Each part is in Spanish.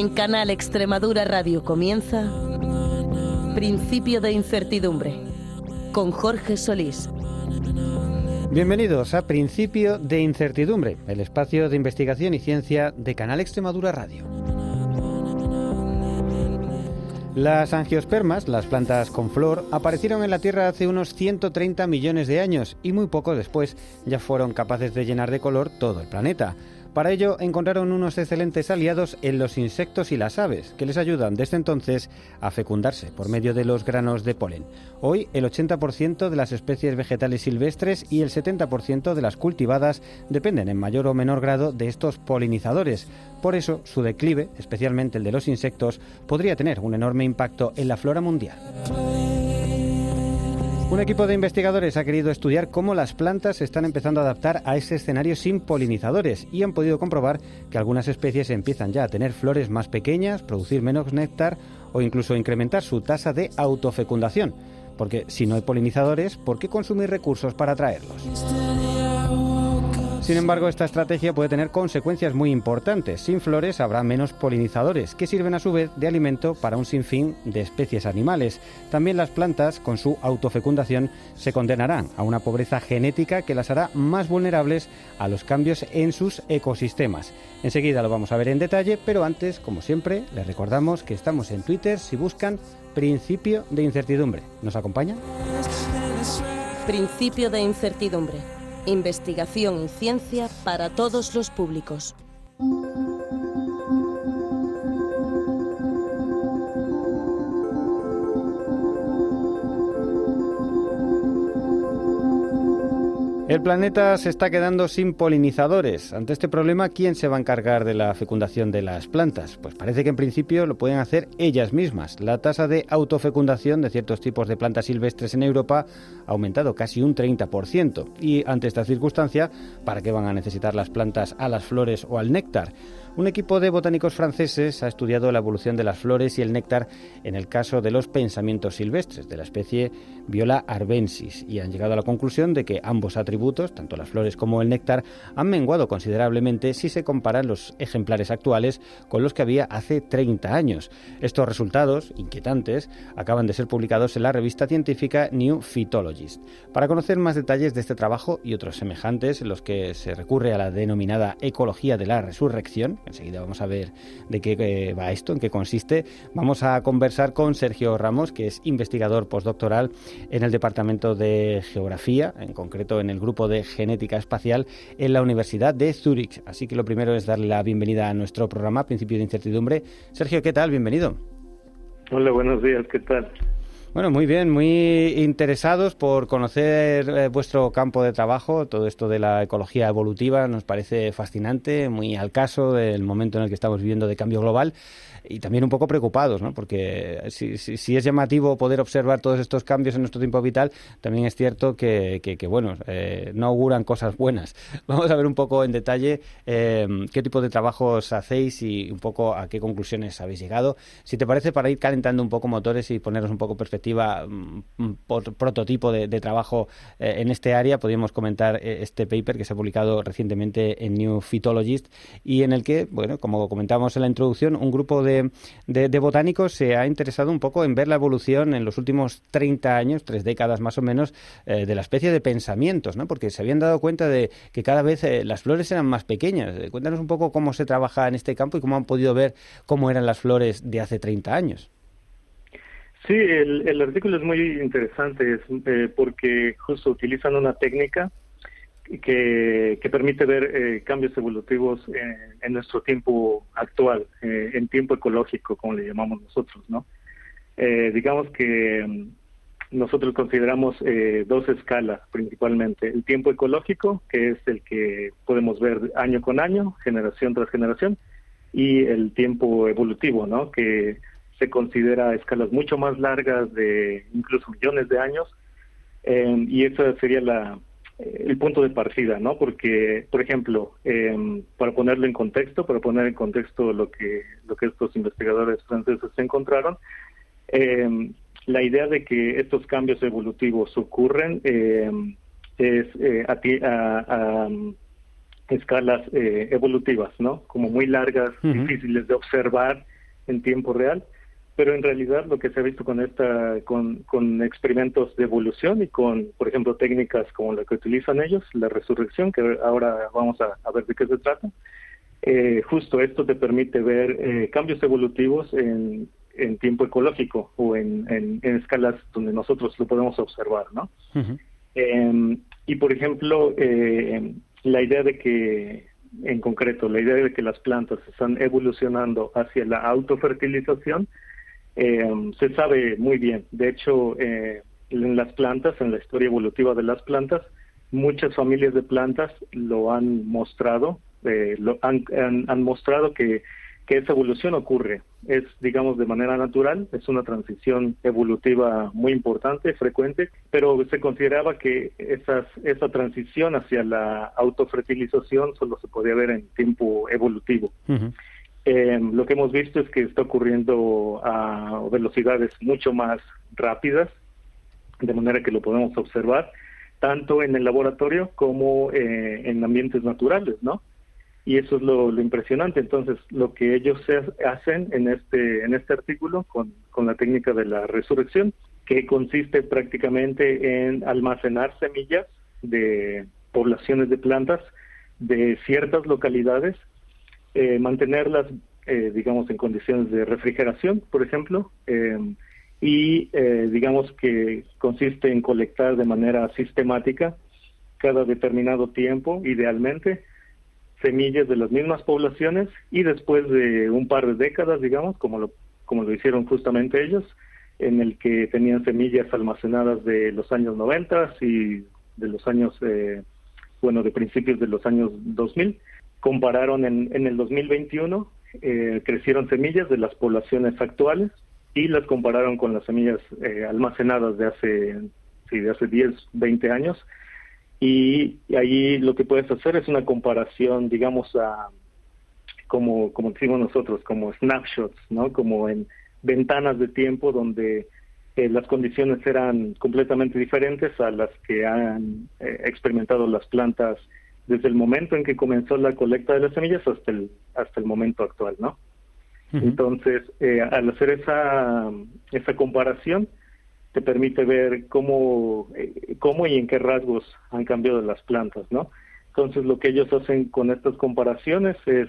En Canal Extremadura Radio comienza Principio de Incertidumbre con Jorge Solís. Bienvenidos a Principio de Incertidumbre, el espacio de investigación y ciencia de Canal Extremadura Radio. Las angiospermas, las plantas con flor, aparecieron en la Tierra hace unos 130 millones de años y muy poco después ya fueron capaces de llenar de color todo el planeta. Para ello encontraron unos excelentes aliados en los insectos y las aves, que les ayudan desde entonces a fecundarse por medio de los granos de polen. Hoy el 80% de las especies vegetales silvestres y el 70% de las cultivadas dependen en mayor o menor grado de estos polinizadores. Por eso su declive, especialmente el de los insectos, podría tener un enorme impacto en la flora mundial. Un equipo de investigadores ha querido estudiar cómo las plantas se están empezando a adaptar a ese escenario sin polinizadores y han podido comprobar que algunas especies empiezan ya a tener flores más pequeñas, producir menos néctar o incluso incrementar su tasa de autofecundación. Porque si no hay polinizadores, ¿por qué consumir recursos para atraerlos? Sin embargo, esta estrategia puede tener consecuencias muy importantes. Sin flores habrá menos polinizadores, que sirven a su vez de alimento para un sinfín de especies animales. También las plantas, con su autofecundación, se condenarán a una pobreza genética que las hará más vulnerables a los cambios en sus ecosistemas. Enseguida lo vamos a ver en detalle, pero antes, como siempre, les recordamos que estamos en Twitter si buscan principio de incertidumbre. ¿Nos acompaña? Principio de Incertidumbre. Investigación y ciencia para todos los públicos. El planeta se está quedando sin polinizadores. Ante este problema, ¿quién se va a encargar de la fecundación de las plantas? Pues parece que en principio lo pueden hacer ellas mismas. La tasa de autofecundación de ciertos tipos de plantas silvestres en Europa ha aumentado casi un 30%. Y ante esta circunstancia, ¿para qué van a necesitar las plantas a las flores o al néctar? Un equipo de botánicos franceses ha estudiado la evolución de las flores y el néctar en el caso de los pensamientos silvestres de la especie Viola arbensis y han llegado a la conclusión de que ambos atributos, tanto las flores como el néctar, han menguado considerablemente si se comparan los ejemplares actuales con los que había hace 30 años. Estos resultados, inquietantes, acaban de ser publicados en la revista científica New Phytologist. Para conocer más detalles de este trabajo y otros semejantes en los que se recurre a la denominada ecología de la resurrección, enseguida vamos a ver de qué eh, va esto, en qué consiste, vamos a conversar con Sergio Ramos, que es investigador postdoctoral en el Departamento de Geografía, en concreto en el grupo de Genética Espacial en la Universidad de Zúrich. Así que lo primero es darle la bienvenida a nuestro programa, Principio de Incertidumbre. Sergio, ¿qué tal? Bienvenido. Hola, buenos días, ¿qué tal? Bueno, muy bien, muy interesados por conocer eh, vuestro campo de trabajo. Todo esto de la ecología evolutiva nos parece fascinante, muy al caso del momento en el que estamos viviendo de cambio global y también un poco preocupados, ¿no? porque si, si, si, es llamativo poder observar todos estos cambios en nuestro tiempo vital, también es cierto que, que, que bueno, eh, no auguran cosas buenas. Vamos a ver un poco en detalle eh, qué tipo de trabajos hacéis y un poco a qué conclusiones habéis llegado. Si te parece, para ir calentando un poco motores y ponernos un poco perspectiva, mm, por prototipo de, de trabajo eh, en este área, podríamos comentar eh, este paper que se ha publicado recientemente en New Phytologist y en el que, bueno, como comentábamos en la introducción, un grupo de de, de, se ha interesado un poco en ver la evolución en los últimos 30 años, tres décadas más o menos, eh, de la especie de pensamientos, ¿no? Porque se habían dado cuenta de que cada vez eh, las flores eran más pequeñas. Eh, cuéntanos un poco cómo se trabaja en este campo y cómo han podido ver cómo eran las flores de hace 30 años. Sí, el, artículo es muy interesante es, porque justo utilizan una técnica que, que permite ver eh, cambios evolutivos en, en, nuestro tiempo actual, eh, en tiempo ecológico, como le llamamos nosotros, ¿no? Eh, digamos que mm, nosotros consideramos eh, dos escalas principalmente. El tiempo ecológico, que es el que podemos ver año con año, generación tras generación, y el tiempo evolutivo, ¿no? Que se considera escalas mucho más largas de incluso millones de años eh, y ese sería la, el punto de partida, ¿no? Porque, por ejemplo, eh, para ponerlo en contexto, para poner en contexto lo que lo que estos investigadores franceses encontraron, eh, la idea de que estos cambios evolutivos ocurren eh, es eh, a, a, escalas eh, evolutivas, ¿no? Como muy largas, difíciles de observar en tiempo real, pero en realidad lo que se ha visto con esta, con, con experimentos de evolución y con, por ejemplo, técnicas como la que utilizan ellos, la resurrección, que ahora vamos a, ver de qué se trata, eh, justo esto te permite ver eh, cambios evolutivos en, en tiempo ecológico o en, en, escalas donde nosotros lo podemos observar, ¿no? Em, y por ejemplo, eh, la idea de que, en concreto, la idea de que las plantas están evolucionando hacia la autofertilización, eh, se sabe muy bien. De hecho, eh, en las plantas, en la historia evolutiva de las plantas, muchas familias de plantas lo han mostrado, eh, lo han, han mostrado que esa evolución ocurre. Es, digamos, de manera natural, es una transición evolutiva muy importante, frecuente, pero se consideraba que esas, esa transición hacia la autofertilización solo se podía ver en tiempo evolutivo. Eh, lo que hemos visto es que está ocurriendo a velocidades mucho más rápidas, de manera que lo podemos observar tanto en el laboratorio como eh, en ambientes naturales, ¿no? y eso es lo, impresionante. Entonces, lo que ellos hacen en este, en este artículo con, con la técnica de la resurrección, que consiste prácticamente en almacenar semillas de poblaciones de plantas de ciertas localidades, eh, mantenerlas, eh, digamos, en condiciones de refrigeración, por ejemplo, em, y eh, digamos que consiste en colectar de manera sistemática cada determinado tiempo, idealmente, semillas de las mismas poblaciones y después de un par de décadas, digamos, como lo, como lo hicieron justamente ellos, en el que tenían semillas almacenadas de los años 90 y de los años, eh, bueno, de principios de los años 2000, compararon en, en el 2021, eh, crecieron semillas de las poblaciones actuales y las compararon con las semillas eh, almacenadas de hace, sí, de hace 10, 20 años y, ahí lo que puedes hacer es una comparación, digamos, a como, como decimos nosotros, como snapshots, ¿no? Como en ventanas de tiempo donde eh, las condiciones eran completamente diferentes a las que han eh, experimentado las plantas desde el momento en que comenzó la colecta de las semillas hasta el hasta el momento actual, ¿no? Entonces, eh, al hacer esa esa comparación, te permite ver cómo, eh, cómo y en qué rasgos han cambiado las plantas, ¿no? Entonces lo que ellos hacen con estas comparaciones es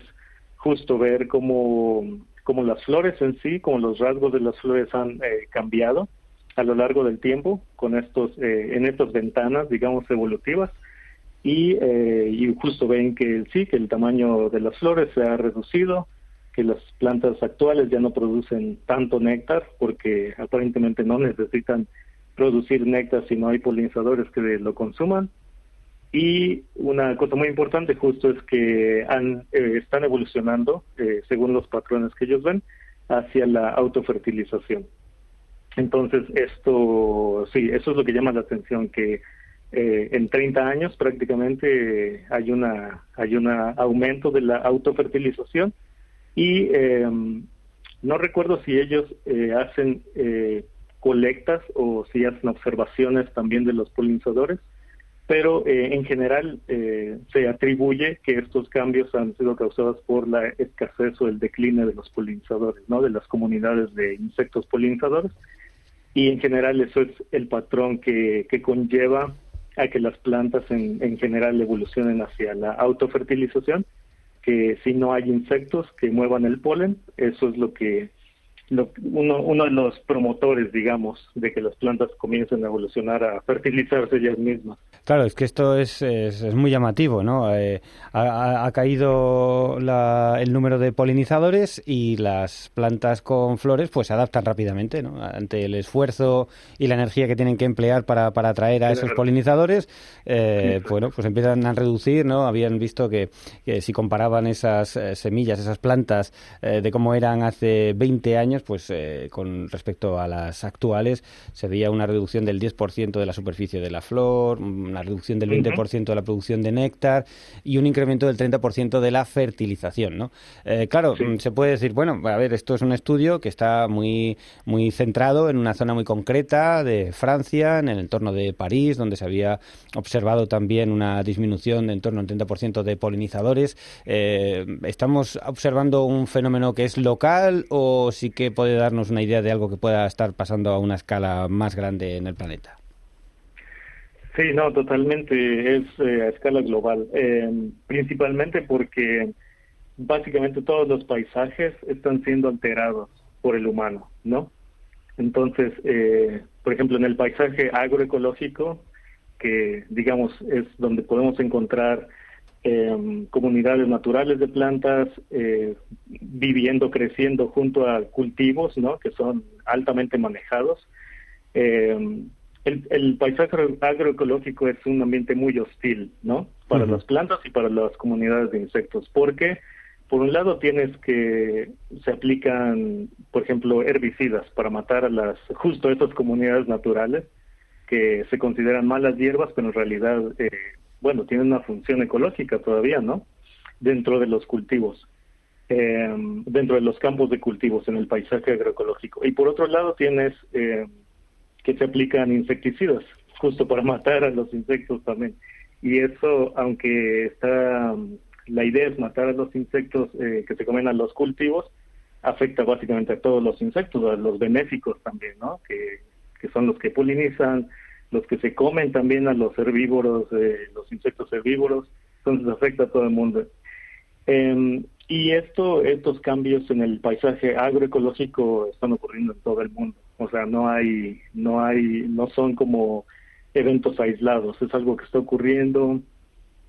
justo ver cómo, cómo las flores en sí, cómo los rasgos de las flores han eh, cambiado a lo largo del tiempo con estos, eh, en estas ventanas, digamos, evolutivas. Y, y justo ven que sí, que el tamaño de las flores se ha reducido, que las plantas actuales ya no producen tanto néctar porque aparentemente no necesitan producir néctar si no hay polinizadores que lo consuman. Y una cosa muy importante justo es que han, eh, están evolucionando, eh, según los patrones que ellos ven, hacia la autofertilización. Entonces, esto, sí, eso es lo que llama la atención, que eh, en 30 años prácticamente hay una hay un aumento de la autofertilización y em, no recuerdo si ellos eh, hacen eh, colectas o si hacen observaciones también de los polinizadores, pero eh, en general se atribuye que estos cambios han sido causados por la escasez o el decline de los polinizadores, ¿no? de las comunidades de insectos polinizadores. Y en general eso es el patrón que, que conlleva a que las plantas en, en general evolucionen hacia la autofertilización que si no hay insectos que muevan el polen, eso es lo que uno, uno de los promotores, digamos, de que las plantas comiencen a evolucionar, a fertilizarse ellas mismas. Claro, es que esto es, es, muy llamativo, ¿no? Eh, ha, caído el número de polinizadores y las plantas con flores pues se adaptan rápidamente, ¿no? Ante el esfuerzo y la energía que tienen que emplear para, para atraer a esos polinizadores, eh, bueno, pues empiezan a reducir, ¿no? Habían visto que, si comparaban esas eh, semillas, esas plantas, de cómo eran hace 20 años, pues con respecto a las actuales, se veía una reducción del 10% de la superficie de la flor, una reducción del 20% de la producción de néctar y un incremento del 30% de la fertilización, ¿no? Eh, claro, se puede decir, bueno, a ver, esto es un estudio que está muy, muy centrado en una zona muy concreta de Francia, en el entorno de París, donde se había observado también una disminución de en torno al 30% de polinizadores. Eh, ¿Estamos observando un fenómeno que es local o sí que puede darnos una idea de algo que pueda estar pasando a una escala más grande en el planeta? Sí, no, totalmente. Es eh, a escala global. Eh, principalmente porque básicamente todos los paisajes están siendo alterados por el humano, ¿no? Entonces, eh, por ejemplo, en el paisaje agroecológico, que digamos es donde podemos encontrar comunidades naturales de plantas viviendo, creciendo junto a cultivos, ¿no? Que son altamente manejados. Eh, el, paisaje agroecológico es un ambiente muy hostil, ¿no? Para las plantas y para las comunidades de insectos, porque por un lado tienes que se aplican, por ejemplo, herbicidas para matar a las justo esas comunidades naturales que se consideran malas hierbas, pero en realidad, eh, bueno, tienen una función ecológica todavía, ¿no? Dentro de los cultivos. Eh, dentro de los campos de cultivos en el paisaje agroecológico. Y por otro lado tienes eh, que se aplican insecticidas, justo para matar a los insectos también. Y eso, aunque está, la idea es matar a los insectos eh, que se comen a los cultivos, afecta básicamente a todos los insectos, a los benéficos también, ¿no? Que, que son los que polinizan, los que se comen también a los herbívoros, eh, los insectos herbívoros, entonces afecta a todo el mundo. Eh, y esto, estos cambios en el paisaje agroecológico están ocurriendo en todo el mundo. O sea, no hay, no hay, no son como eventos aislados, es algo que está ocurriendo.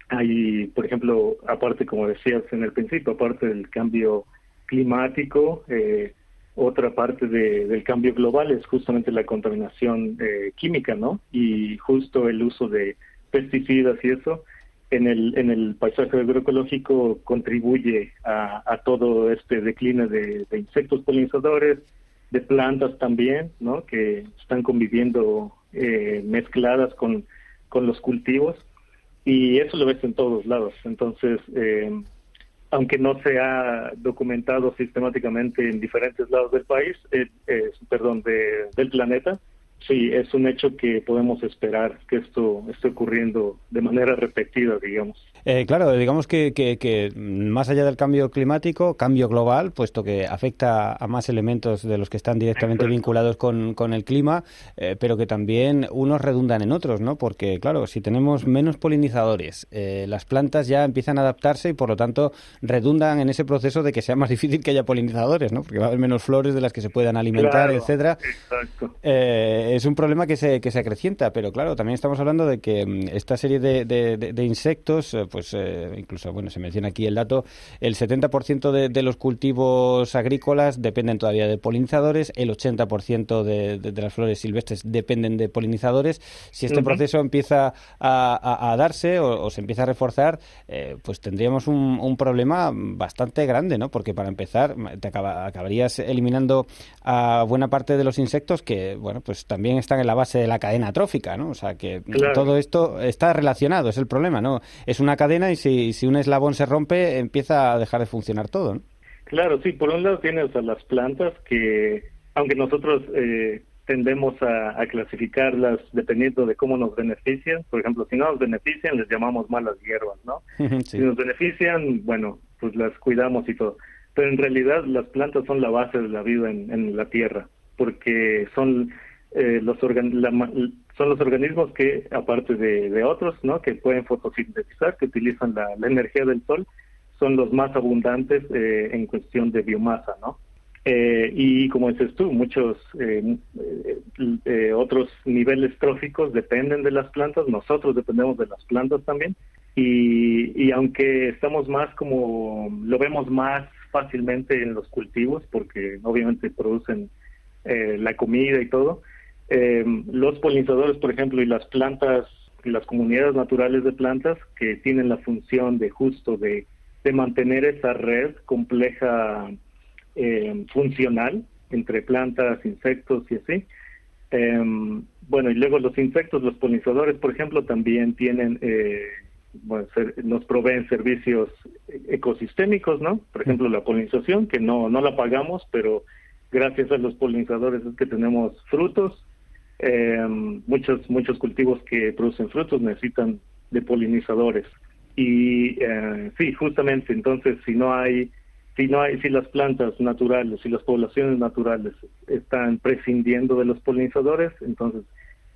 Hay, por ejemplo, aparte, como decías en el principio, aparte del cambio climático, eh, otra parte del cambio global es justamente la contaminación eh, química, ¿no? Y justo el uso de pesticidas y eso en el, en el paisaje agroecológico contribuye a, todo este decline de insectos polinizadores, de plantas también, ¿no? Que están conviviendo eh, mezcladas con, con los cultivos y eso lo ves en todos lados. Entonces, eh, aunque no se ha documentado sistemáticamente en diferentes lados del país, eh, perdón, de, del planeta, sí, es un hecho que podemos esperar que esto esté ocurriendo de manera repetida, digamos. Eh, claro, digamos que, que, más allá del cambio climático, cambio global, puesto que afecta a más elementos de los que están directamente vinculados con, con el clima, eh, pero que también unos redundan en otros, ¿no? Porque, claro, si tenemos menos polinizadores, eh, las plantas ya empiezan a adaptarse y, por lo tanto, redundan en ese proceso de que sea más difícil que haya polinizadores, ¿no? Porque va a haber menos flores de las que se puedan alimentar, etcétera. es un problema que se, que se acrecienta, pero, claro, también estamos hablando de que mm, esta serie de, de, de insectos pues eh, incluso, bueno, se menciona aquí el dato, el 70% de, de, los cultivos agrícolas dependen todavía de polinizadores, el 80% de, de, las flores silvestres dependen de polinizadores. Si este proceso empieza a, darse o, se empieza a reforzar, eh, pues tendríamos un, un, problema bastante grande, ¿no? Porque para empezar, te acabarías eliminando a buena parte de los insectos que, bueno, pues también están en la base de la cadena trófica, ¿no? O sea, que todo esto está relacionado, es el problema, ¿no? Es una cadena y si, si un eslabón se rompe empieza a dejar de funcionar todo. Claro, sí, por un lado tienes a las plantas que, aunque nosotros eh, tendemos a, clasificarlas dependiendo de cómo nos benefician, por ejemplo, si no nos benefician les llamamos malas hierbas, ¿no? Si nos benefician, bueno, pues las cuidamos y todo. Pero en realidad las plantas son la base de la vida en, la tierra, porque son eh, los la, son los organismos que, aparte de, otros, ¿no? que pueden fotosintetizar, que utilizan la, energía del sol, son los más abundantes eh, en cuestión de biomasa, ¿no? Eh, y como dices tú, muchos otros niveles tróficos dependen de las plantas, nosotros dependemos de las plantas también. Y, y aunque estamos más como, lo vemos más fácilmente en los cultivos, porque obviamente producen la comida y todo, los polinizadores, por ejemplo, y las plantas las comunidades naturales de plantas que tienen la función de justo de, mantener esa red compleja eh, funcional entre plantas, insectos y así. Em, bueno, y luego los insectos, los polinizadores, por ejemplo, también tienen, eh, bueno, nos proveen servicios ecosistémicos, ¿no? Por ejemplo, la polinización, que no, no la pagamos, pero gracias a los polinizadores es que tenemos frutos, eh, muchos muchos cultivos que producen frutos necesitan de polinizadores. Y eh, sí justamente entonces si no hay si no hay si las plantas naturales si las poblaciones naturales están prescindiendo de los polinizadores entonces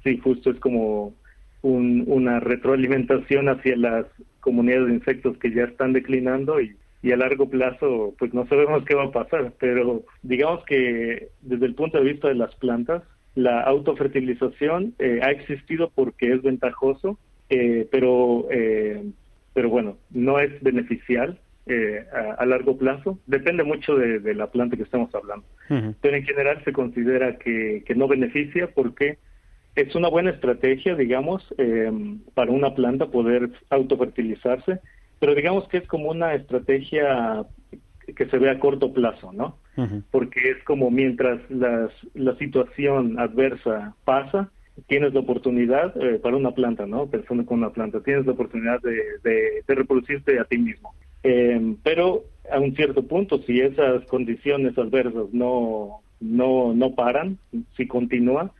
sí justo es como una retroalimentación hacia las comunidades de insectos que ya están declinando y a largo plazo pues no sabemos qué va a pasar pero digamos que desde el punto de vista de las plantas la autofertilización eh, ha existido porque es ventajoso, eh, pero, eh, pero bueno, no es beneficial a, largo plazo. Depende mucho de, la planta que estamos hablando. Pero en general se considera que, que, no beneficia porque es una buena estrategia, digamos, para una planta poder autofertilizarse, pero digamos que es como una estrategia que se ve a corto plazo, ¿no? Porque es como mientras la situación adversa pasa, tienes la oportunidad eh, para una planta, ¿no? Pensando con una planta, tienes la oportunidad de, de, reproducirte a ti mismo. Em, pero a un cierto punto, si esas condiciones adversas no, no, no paran, si continúa,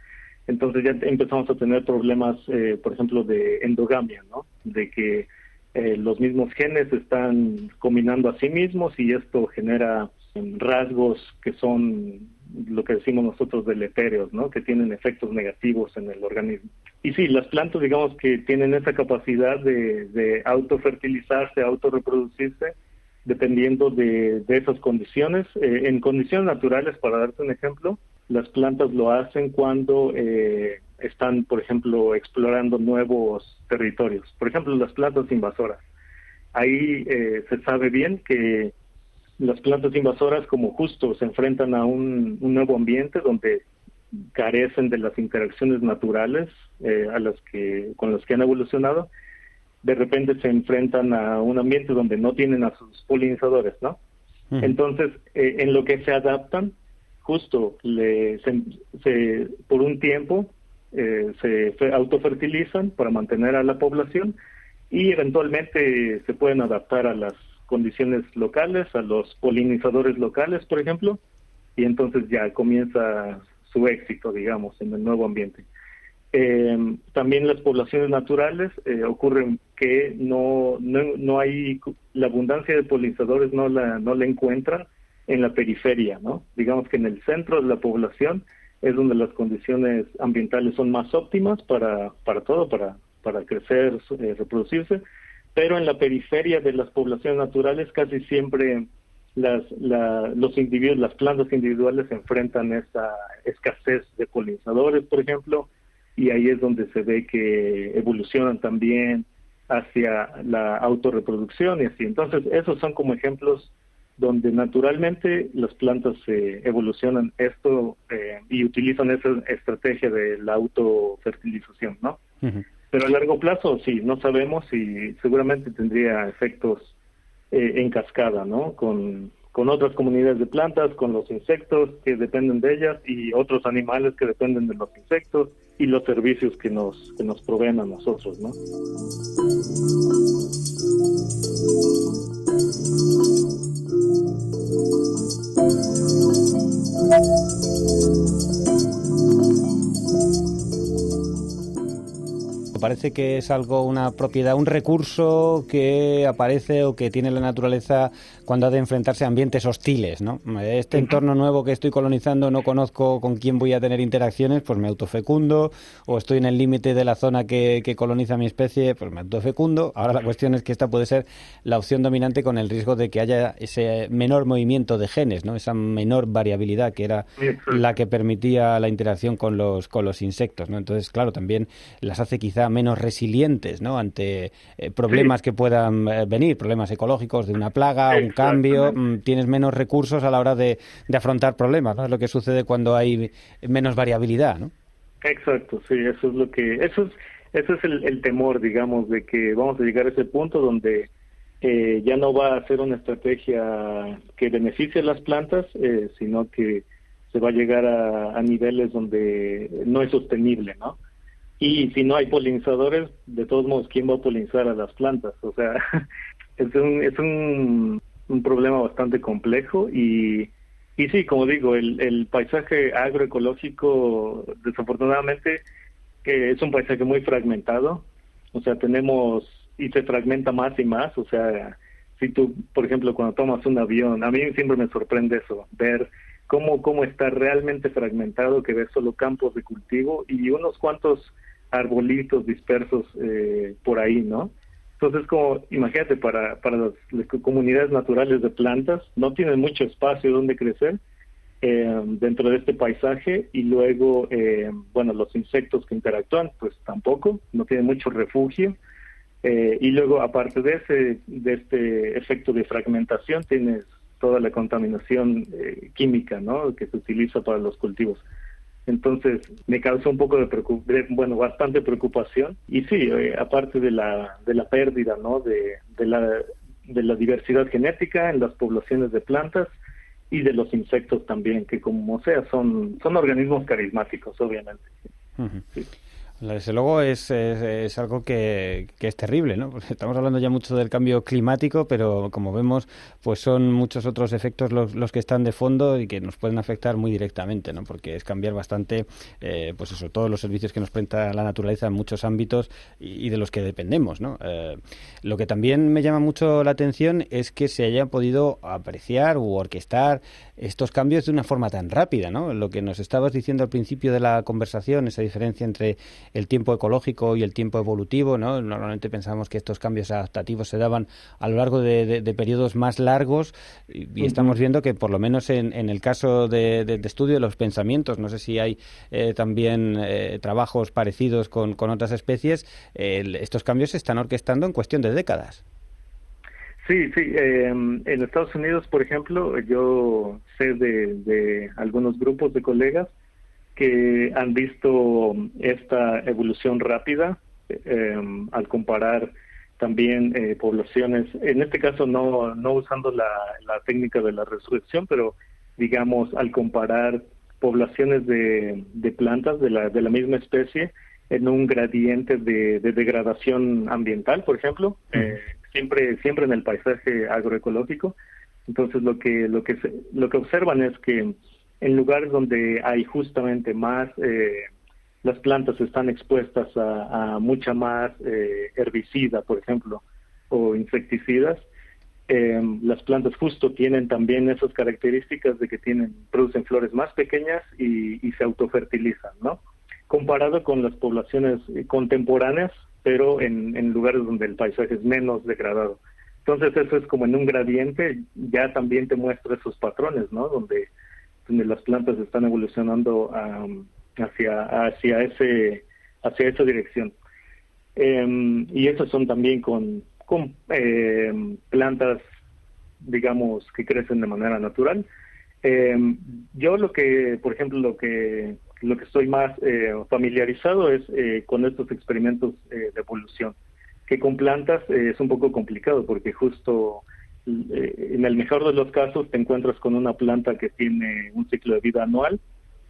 entonces ya empezamos a tener problemas, eh, por ejemplo, de endogamia, ¿no? De que eh, los mismos genes están combinando a sí mismos y esto genera rasgos que son lo que decimos nosotros deletéreos, ¿no? Que tienen efectos negativos en el organismo. Y sí, las plantas, digamos que tienen esa capacidad de, de autofertilizarse, autorreproducirse, dependiendo de, de esas condiciones. Eh, en condiciones naturales, para darte un ejemplo, las plantas lo hacen cuando eh, están, por ejemplo, explorando nuevos territorios. Por ejemplo, las plantas invasoras. Ahí eh, se sabe bien que las plantas invasoras como justo se enfrentan a un, nuevo ambiente donde carecen de las interacciones naturales eh, a las que con las que han evolucionado de repente se enfrentan a un ambiente donde no tienen a sus polinizadores no entonces eh, en lo que se adaptan justo le, se, por un tiempo eh, se autofertilizan para mantener a la población y eventualmente se pueden adaptar a las condiciones locales, a los polinizadores locales, por ejemplo, y entonces ya comienza su éxito, digamos, en el nuevo ambiente. Eh, también las poblaciones naturales eh, ocurren que no, no, no, hay la abundancia de polinizadores no la no la encuentran en la periferia, ¿no? Digamos que en el centro de la población es donde las condiciones ambientales son más óptimas para para todo, para para crecer, eh, reproducirse, pero en la periferia de las poblaciones naturales casi siempre las, los individuos, las plantas individuales enfrentan esa escasez de polinizadores, por ejemplo, y ahí es donde se ve que evolucionan también hacia la autorreproducción y así. Entonces, esos son como ejemplos donde naturalmente las plantas se evolucionan esto eh, y utilizan esa estrategia de la autofertilización, ¿no? Pero a largo plazo, sí, no sabemos y seguramente tendría efectos eh, en cascada, ¿no? Con, con otras comunidades de plantas, con los insectos que dependen de ellas y otros animales que dependen de los insectos y los servicios que nos, que nos proveen a nosotros, ¿no? Parece que es algo, una propiedad, un recurso que aparece o que tiene la naturaleza cuando ha de enfrentarse a ambientes hostiles, ¿no? Este entorno nuevo que estoy colonizando no conozco con quién voy a tener interacciones, pues me autofecundo, o estoy en el límite de la zona que, coloniza mi especie, pues me autofecundo. Ahora la cuestión es que esta puede ser la opción dominante con el riesgo de que haya ese menor movimiento de genes, ¿no? Esa menor variabilidad que era la que permitía la interacción con los, con los insectos, ¿no? Entonces, claro, también las hace quizá menos resilientes ¿no? ante eh, problemas que puedan eh, venir, problemas ecológicos, de una plaga, un cambio, mm, tienes menos recursos a la hora de, afrontar problemas, ¿no? Es lo que sucede cuando hay menos variabilidad, ¿no? Exacto, sí, eso es lo que, eso es, eso es el, temor, digamos, de que vamos a llegar a ese punto donde eh, ya no va a ser una estrategia que beneficie a las plantas, sino que se va a llegar a, a, niveles donde no es sostenible, ¿no? Y si no hay polinizadores, de todos modos, ¿quién va a polinizar a las plantas? O sea, es un, es un, un problema bastante complejo y, y sí, como digo, el, el paisaje agroecológico, desafortunadamente, que es un paisaje muy fragmentado. O sea, tenemos, y se fragmenta más y más. O sea, si tú, por ejemplo, cuando tomas un avión, a mí siempre me sorprende eso, ver cómo, cómo está realmente fragmentado, que ves solo campos de cultivo y unos cuantos arbolitos dispersos eh, por ahí, ¿no? Entonces, como, imagínate, para, para las, comunidades naturales de plantas, no tienen mucho espacio donde crecer eh, dentro de este paisaje y luego, eh, bueno, los insectos que interactúan, pues tampoco, no tienen mucho refugio. y luego, aparte de, ese, de este efecto de fragmentación, tienes toda la contaminación química, ¿no? Que se utiliza para los cultivos. Entonces me causó un poco de, bueno, bastante preocupación. Y sí, eh, aparte de la, de la pérdida, ¿no? De, de, la, de la diversidad genética en las poblaciones de plantas y de los insectos también, que como sea, son, son organismos carismáticos, obviamente. Desde luego es, es, algo que, que, es terrible, ¿no? estamos hablando ya mucho del cambio climático, pero como vemos, pues son muchos otros efectos los, los que están de fondo y que nos pueden afectar muy directamente, ¿no? Porque es cambiar bastante, eh, pues eso, todos los servicios que nos presta la naturaleza en muchos ámbitos y, de los que dependemos, ¿no? Eh, lo que también me llama mucho la atención es que se haya podido apreciar u orquestar estos cambios de una forma tan rápida, ¿no? Lo que nos estabas diciendo al principio de la conversación, esa diferencia entre el tiempo ecológico y el tiempo evolutivo, ¿no? Normalmente pensamos que estos cambios adaptativos se daban a lo largo de, periodos más largos y, estamos viendo que por lo menos en, el caso de, estudio de los pensamientos, no sé si hay eh, también eh, trabajos parecidos con, otras especies, estos cambios se están orquestando en cuestión de décadas. Sí, sí. Em, en Estados Unidos, por ejemplo, yo sé de algunos grupos de colegas que han visto esta evolución rápida em, al comparar también eh, poblaciones, en este caso no, no usando la, la técnica de la resurrección, pero digamos al comparar poblaciones de, de plantas de la, de la misma especie en un gradiente de, de degradación ambiental, por ejemplo, eh, siempre siempre en el paisaje agroecológico. Entonces lo que lo que lo que observan es que en lugares donde hay justamente más, eh, las plantas están expuestas a, mucha más eh, herbicida, por ejemplo, o insecticidas, eh, las plantas justo tienen también esas características de que tienen producen flores más pequeñas y, se autofertilizan, ¿no? Comparado con las poblaciones contemporáneas, pero en, en lugares donde el paisaje es menos degradado. Entonces eso es como en un gradiente, ya también te muestra esos patrones, ¿no? Donde donde las plantas están evolucionando hacia hacia ese hacia esa dirección. Em, y esas son también con em, plantas digamos que crecen de manera natural. Em, yo lo que por ejemplo lo que lo que estoy más eh, familiarizado es eh, con estos experimentos eh, de evolución que con plantas es un poco complicado porque justo eh, en el mejor de los casos te encuentras con una planta que tiene un ciclo de vida anual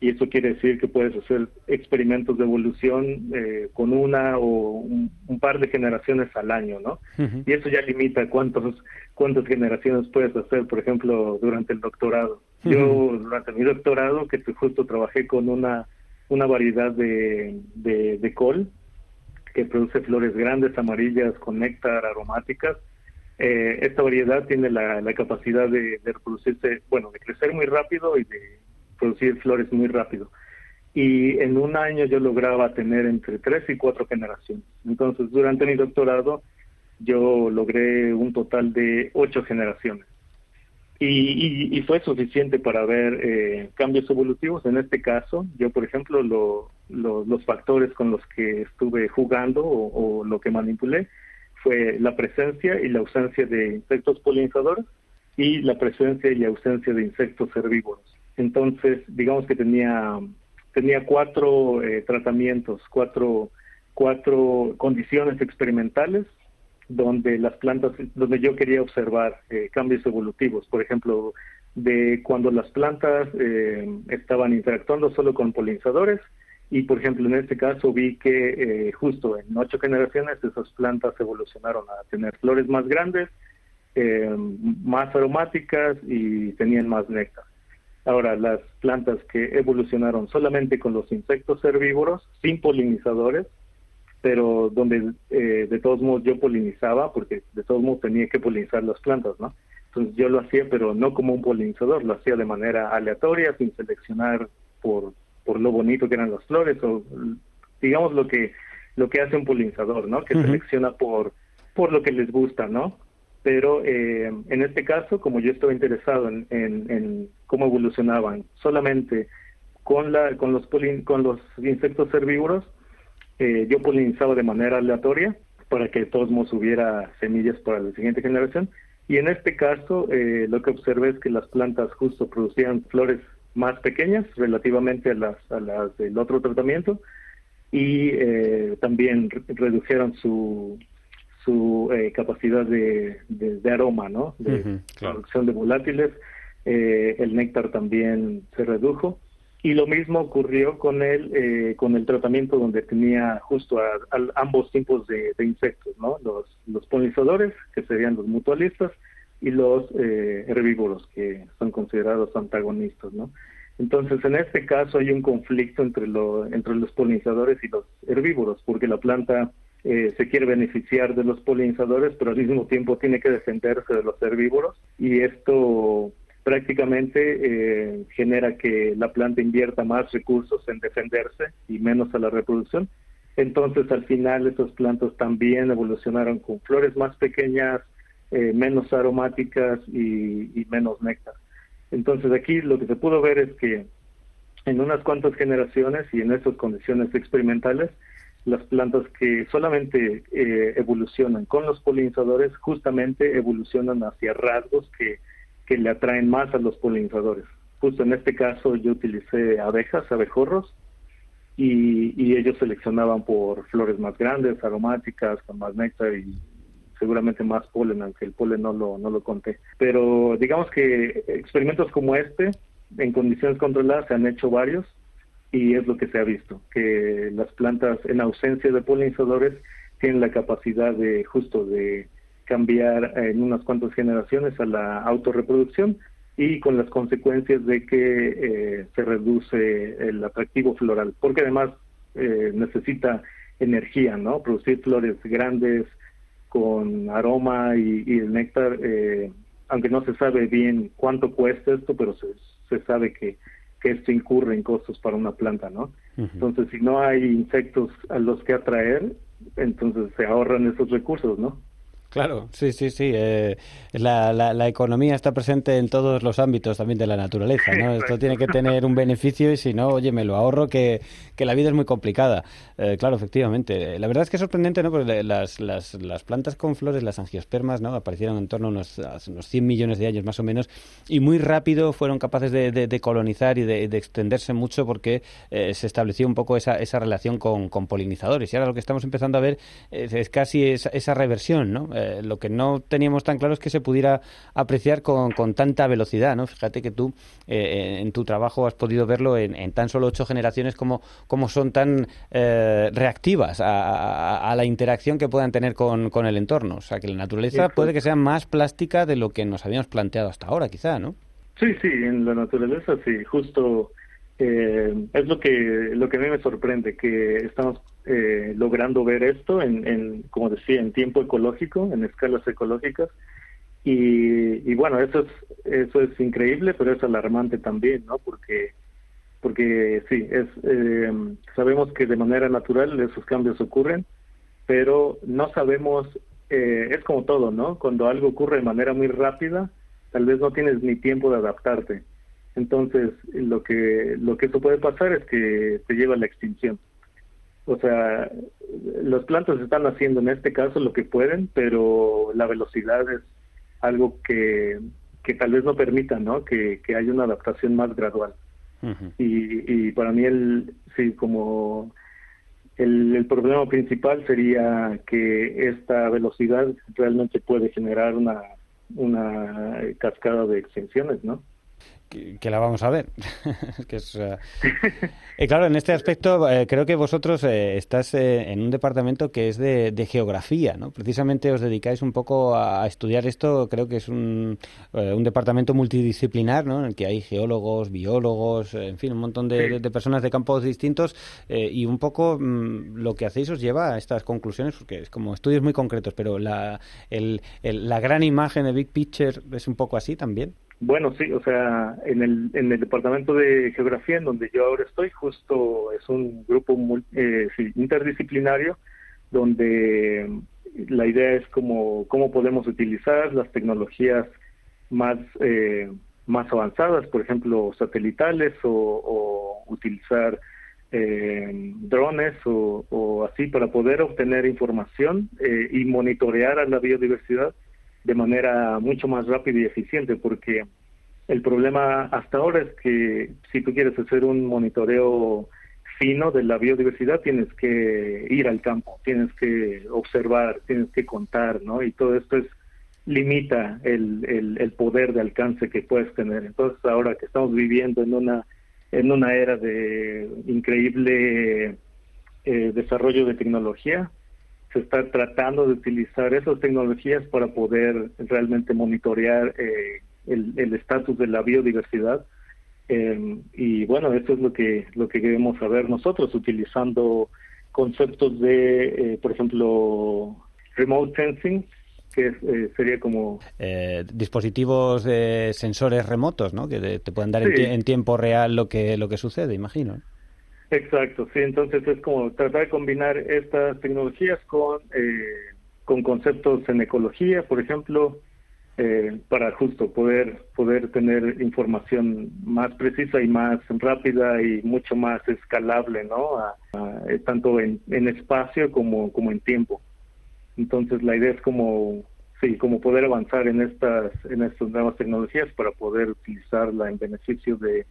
y eso quiere decir que puedes hacer experimentos de evolución eh, con una o un, par de generaciones al año, ¿no? Y eso ya limita cuántos cuántas generaciones puedes hacer, por ejemplo, durante el doctorado. Yo durante mi doctorado, que justo trabajé con una una variedad de, de, de col, que produce flores grandes, amarillas, con néctar, aromáticas. Eh, esta variedad tiene la, capacidad de, reproducirse, bueno, de crecer muy rápido y de producir flores muy rápido. Y en un año yo lograba tener entre tres y cuatro generaciones. Entonces, durante mi doctorado, yo logré un total de ocho generaciones. Y, fue suficiente para ver eh, cambios evolutivos. En este caso, yo, por ejemplo, los factores con los que estuve jugando o, lo que manipulé fue la presencia y la ausencia de insectos polinizadores y la presencia y ausencia de insectos herbívoros. Entonces, digamos que tenía, tenía cuatro eh, tratamientos, cuatro, cuatro condiciones experimentales donde las plantas, donde yo quería observar eh, cambios evolutivos, por ejemplo, de cuando las plantas eh, estaban interactuando solo con polinizadores y, por ejemplo, en este caso vi que eh, justo en ocho generaciones esas plantas evolucionaron a tener flores más grandes, más aromáticas y tenían más néctar. Ahora, las plantas que evolucionaron solamente con los insectos herbívoros, sin polinizadores, pero donde eh, de todos modos yo polinizaba, porque de todos modos tenía que polinizar las plantas, ¿no? Entonces yo lo hacía, pero no como un polinizador, lo hacía de manera aleatoria, sin seleccionar por, por lo bonito que eran las flores, o digamos lo que lo que hace un polinizador, ¿no? Que selecciona por, por lo que les gusta, ¿no? Pero eh, en este caso, como yo estaba interesado en, en, cómo evolucionaban solamente con, la, con, los con los insectos herbívoros, eh, yo polinizaba de manera aleatoria para que de todos modos hubiera semillas para la siguiente generación. Y en este caso, eh, lo que observé es que las plantas justo producían flores más pequeñas relativamente a las, a las del otro tratamiento y eh, también redujeron su, su capacidad de, de, aroma, ¿no? De producción de volátiles. el néctar también se redujo y lo mismo ocurrió con el, eh, con el tratamiento donde tenía justo a, ambos tipos de, insectos, ¿no? Los, los polinizadores, que serían los mutualistas, y los eh, herbívoros, que son considerados antagonistas, ¿no? Entonces, en este caso hay un conflicto entre, lo, entre los polinizadores y los herbívoros, porque la planta eh, se quiere beneficiar de los polinizadores, pero al mismo tiempo tiene que defenderse de los herbívoros, y esto prácticamente eh, genera que la planta invierta más recursos en defenderse y menos a la reproducción. Entonces, al final, esas plantas también evolucionaron con flores más pequeñas, eh, menos aromáticas y, menos néctar. Entonces, aquí lo que se pudo ver es que en unas cuantas generaciones y en esas condiciones experimentales, las plantas que solamente eh, evolucionan con los polinizadores justamente evolucionan hacia rasgos que que le atraen más a los polinizadores. Justo en este caso yo utilicé abejas, abejorros, y, ellos seleccionaban por flores más grandes, aromáticas, con más néctar y seguramente más polen, aunque el polen no lo, no lo conté. Pero digamos que experimentos como este, en condiciones controladas, se han hecho varios y es lo que se ha visto, que las plantas en ausencia de polinizadores tienen la capacidad de justo de cambiar en unas cuantas generaciones a la autorreproducción y con las consecuencias de que eh, se reduce el atractivo floral, porque además eh, necesita energía, ¿no? Producir flores grandes con aroma y, el néctar, eh, aunque no se sabe bien cuánto cuesta esto, pero se, se sabe que, que esto incurre en costos para una planta, ¿no? Entonces, si no hay insectos a los que atraer, entonces se ahorran esos recursos, ¿no? Claro, sí, sí, sí. Eh, la, la, economía está presente en todos los ámbitos también de la naturaleza, ¿no? Esto tiene que tener un beneficio y si no, oye, me lo ahorro que, que la vida es muy complicada. Eh, claro, efectivamente. La verdad es que es sorprendente, ¿no? Porque las, las, las plantas con flores, las angiospermas, ¿no? Aparecieron en torno a unos, unos 100 millones de años más o menos y muy rápido fueron capaces de, de, colonizar y de, extenderse mucho porque eh, se estableció un poco esa, esa relación con, con, polinizadores. Y ahora lo que estamos empezando a ver es, es casi esa, esa reversión, ¿no? Eh, lo que no teníamos tan claro es que se pudiera apreciar con, con tanta velocidad, ¿no? Fíjate que tú eh, en tu trabajo has podido verlo en, tan solo ocho generaciones como, como son tan eh, reactivas a, la interacción que puedan tener con, con, el entorno. O sea, que la naturaleza puede que sea más plástica de lo que nos habíamos planteado hasta ahora, quizá, ¿no? Sí, sí, en la naturaleza sí, justo eh, es lo que lo que a mí me sorprende que estamos eh, logrando ver esto en, en, como decía en tiempo ecológico en escalas ecológicas. Y, y bueno eso es eso es increíble pero es alarmante también no porque porque sí es eh, sabemos que de manera natural esos cambios ocurren pero no sabemos eh, es como todo no cuando algo ocurre de manera muy rápida tal vez no tienes ni tiempo de adaptarte. Entonces, lo que, lo que eso puede pasar es que te lleva a la extinción. O sea, las plantas están haciendo en este caso lo que pueden, pero la velocidad es algo que, que tal vez no permita, ¿no? Que, que haya una adaptación más gradual. y, y para mí, el, sí, como el, el, problema principal sería que esta velocidad realmente puede generar una, una cascada de extinciones, ¿no? Que, la vamos a ver. que es, eh, claro, en este aspecto eh, creo que vosotros eh, estás en un departamento que es de, geografía, ¿no? Precisamente os dedicáis un poco a, estudiar esto. Creo que es un, un, departamento multidisciplinar, ¿no? En el que hay geólogos, biólogos, en fin, un montón de, personas de campos distintos y un poco mm, lo que hacéis os lleva a estas conclusiones, porque es como estudios muy concretos, pero la, el, la gran imagen, de big picture, es un poco así también. Bueno, sí, o sea, en el, en el departamento de geografía en donde yo ahora estoy, justo es un grupo eh, interdisciplinario donde la idea es cómo, cómo podemos utilizar las tecnologías más, eh, más avanzadas, por ejemplo, satelitales o, utilizar eh, drones o, o, así para poder obtener información eh, y monitorear a la biodiversidad de manera mucho más rápida y eficiente, porque el problema hasta ahora es que si tú quieres hacer un monitoreo fino de la biodiversidad, tienes que ir al campo, tienes que observar, tienes que contar, ¿no? Y todo esto es limita el, el, el poder de alcance que puedes tener. Entonces, ahora que estamos viviendo en una en una era de increíble eh, desarrollo de tecnología, se está tratando de utilizar esas tecnologías para poder realmente monitorear eh, el estatus de la biodiversidad. Eh, y bueno, eso es lo que, lo que queremos saber nosotros, utilizando conceptos de, eh, por ejemplo, remote sensing, que sería como... dispositivos de sensores remotos, ¿no? Que te, puedan dar en, en, tiempo real lo que, lo que sucede, imagino. Exacto, sí, entonces es como tratar de combinar estas tecnologías con, eh, con conceptos en ecología, por ejemplo, eh, para justo poder, poder tener información más precisa y más rápida y mucho más escalable, ¿no? Eh, tanto en, en espacio como, como en tiempo. Entonces la idea es como, sí, como poder avanzar en estas, en estas nuevas tecnologías para poder utilizarla en beneficio de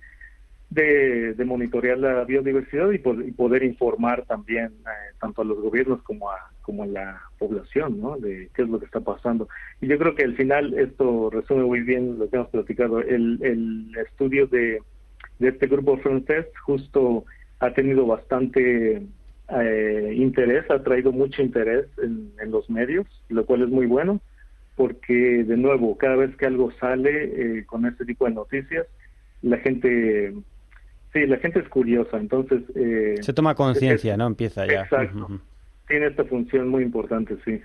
de, monitorear la biodiversidad y, poder informar también eh, tanto a los gobiernos como a, como a la población, ¿no? De qué es lo que está pasando. Y yo creo que al final esto resume muy bien lo que hemos platicado. El, el estudio de, de este grupo Frontest justo ha tenido bastante eh, interés, ha traído mucho interés en, en los medios, lo cual es muy bueno, porque de nuevo, cada vez que algo sale eh, con este tipo de noticias, la gente Sí, la gente es curiosa, entonces... Eh, Se toma conciencia, ¿no? Empieza ya. Exacto. Tiene esta función muy importante, sí.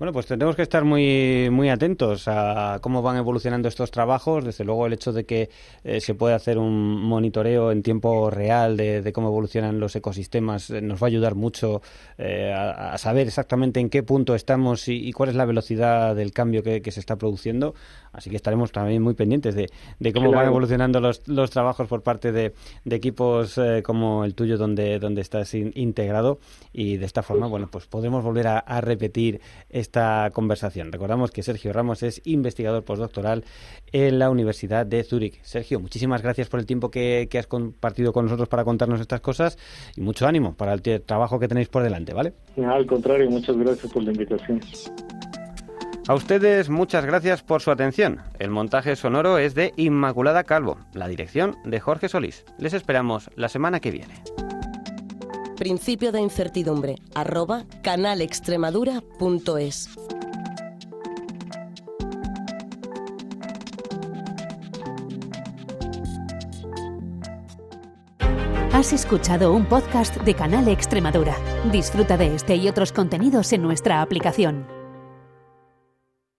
Bueno, pues tenemos que estar muy, muy atentos a cómo van evolucionando estos trabajos. Desde luego, el hecho de que eh, se pueda hacer un monitoreo en tiempo real de, cómo evolucionan los ecosistemas eh, nos va a ayudar mucho eh, a, saber exactamente en qué punto estamos y, cuál es la velocidad del cambio que, se está produciendo. Así que estaremos también muy pendientes de, cómo van evolucionando los, los, trabajos por parte de, equipos como el tuyo, donde, donde estás integrado. Y de esta forma, bueno, pues podemos volver a, a repetir esta conversación. Recordamos que Sergio Ramos es investigador postdoctoral en la Universidad de Zúrich. Sergio, muchísimas gracias por el tiempo que, has compartido con nosotros para contarnos estas cosas y mucho ánimo para el trabajo que tenéis por delante, ¿vale? al contrario, muchas gracias por la invitación. A ustedes muchas gracias por su atención. El montaje sonoro es de Inmaculada Calvo, la dirección de Jorge Solís. Les esperamos la semana que viene principio de incertidumbre, arroba canalextremadura.es. Has escuchado un podcast de Canal Extremadura. Disfruta de este y otros contenidos en nuestra aplicación.